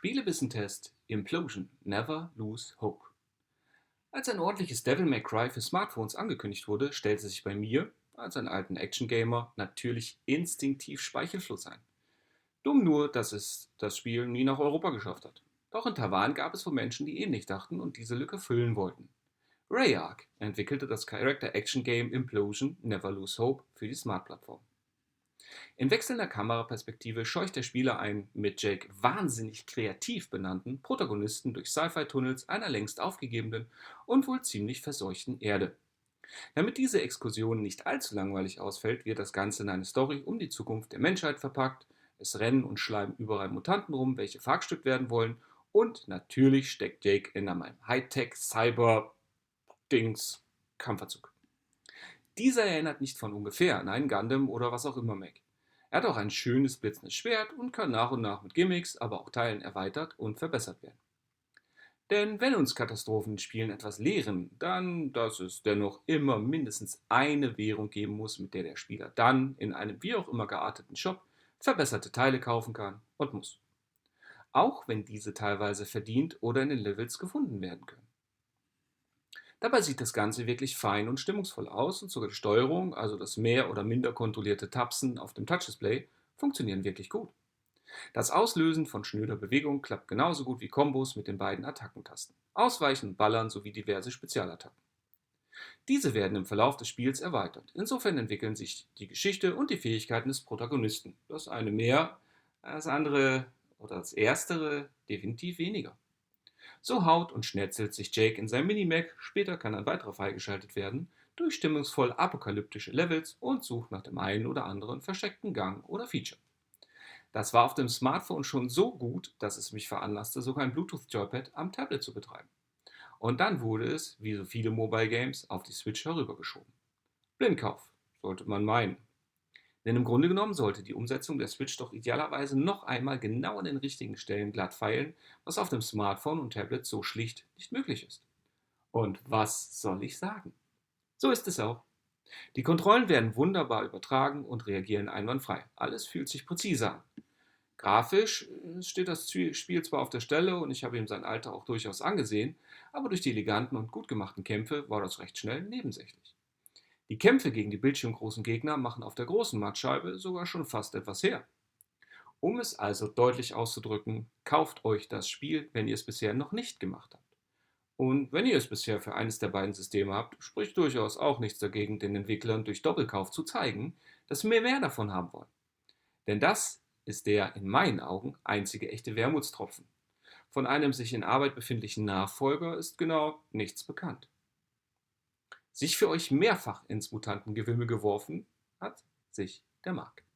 Spielewissentest Implosion Never Lose Hope. Als ein ordentliches Devil May Cry für Smartphones angekündigt wurde, stellte sich bei mir, als ein alten Action-Gamer, natürlich instinktiv Speichelfluss ein. Dumm nur, dass es das Spiel nie nach Europa geschafft hat. Doch in Taiwan gab es wohl Menschen, die ähnlich dachten und diese Lücke füllen wollten. Rayark entwickelte das Character-Action-Game Implosion Never Lose Hope für die Smart-Plattform. In wechselnder Kameraperspektive scheucht der Spieler einen mit Jake wahnsinnig kreativ benannten Protagonisten durch Sci-Fi-Tunnels einer längst aufgegebenen und wohl ziemlich verseuchten Erde. Damit diese Exkursion nicht allzu langweilig ausfällt, wird das Ganze in eine Story um die Zukunft der Menschheit verpackt. Es rennen und schleimen überall Mutanten rum, welche verhackstückt werden wollen. Und natürlich steckt Jake in einem Hightech-Cyber-Dings-Kampfanzug. Dieser erinnert nicht von ungefähr an einen Gundam oder was auch immer Mac. Er hat auch ein schönes blitzendes Schwert und kann nach und nach mit Gimmicks, aber auch Teilen erweitert und verbessert werden. Denn wenn uns Katastrophen in Spielen etwas lehren, dann, dass es dennoch immer mindestens eine Währung geben muss, mit der der Spieler dann in einem wie auch immer gearteten Shop verbesserte Teile kaufen kann und muss. Auch wenn diese teilweise verdient oder in den Levels gefunden werden können. Dabei sieht das Ganze wirklich fein und stimmungsvoll aus und sogar die Steuerung, also das mehr oder minder kontrollierte Tapsen auf dem Touchdisplay, funktionieren wirklich gut. Das Auslösen von schnöder Bewegung klappt genauso gut wie Kombos mit den beiden Attackentasten. Ausweichen Ballern sowie diverse Spezialattacken. Diese werden im Verlauf des Spiels erweitert. Insofern entwickeln sich die Geschichte und die Fähigkeiten des Protagonisten. Das eine mehr, das andere oder das erstere definitiv weniger. So haut und schnetzelt sich Jake in sein Minimac, später kann ein weiterer freigeschaltet werden, durch stimmungsvoll apokalyptische Levels und sucht nach dem einen oder anderen versteckten Gang oder Feature. Das war auf dem Smartphone schon so gut, dass es mich veranlasste, sogar ein Bluetooth-Joypad am Tablet zu betreiben. Und dann wurde es, wie so viele Mobile Games, auf die Switch herübergeschoben. Blindkauf, sollte man meinen. Denn im Grunde genommen sollte die Umsetzung der Switch doch idealerweise noch einmal genau an den richtigen Stellen glatt feilen, was auf dem Smartphone und Tablet so schlicht nicht möglich ist. Und was soll ich sagen? So ist es auch. Die Kontrollen werden wunderbar übertragen und reagieren einwandfrei. Alles fühlt sich präzise an. Grafisch äh, steht das Spiel zwar auf der Stelle und ich habe ihm sein Alter auch durchaus angesehen, aber durch die eleganten und gut gemachten Kämpfe war das recht schnell nebensächlich. Die Kämpfe gegen die bildschirmgroßen Gegner machen auf der großen Mattscheibe sogar schon fast etwas her. Um es also deutlich auszudrücken, kauft euch das Spiel, wenn ihr es bisher noch nicht gemacht habt. Und wenn ihr es bisher für eines der beiden Systeme habt, spricht durchaus auch nichts dagegen, den Entwicklern durch Doppelkauf zu zeigen, dass wir mehr davon haben wollen. Denn das ist der in meinen Augen einzige echte Wermutstropfen. Von einem sich in Arbeit befindlichen Nachfolger ist genau nichts bekannt sich für euch mehrfach ins Mutantengewimmel geworfen hat sich der Markt.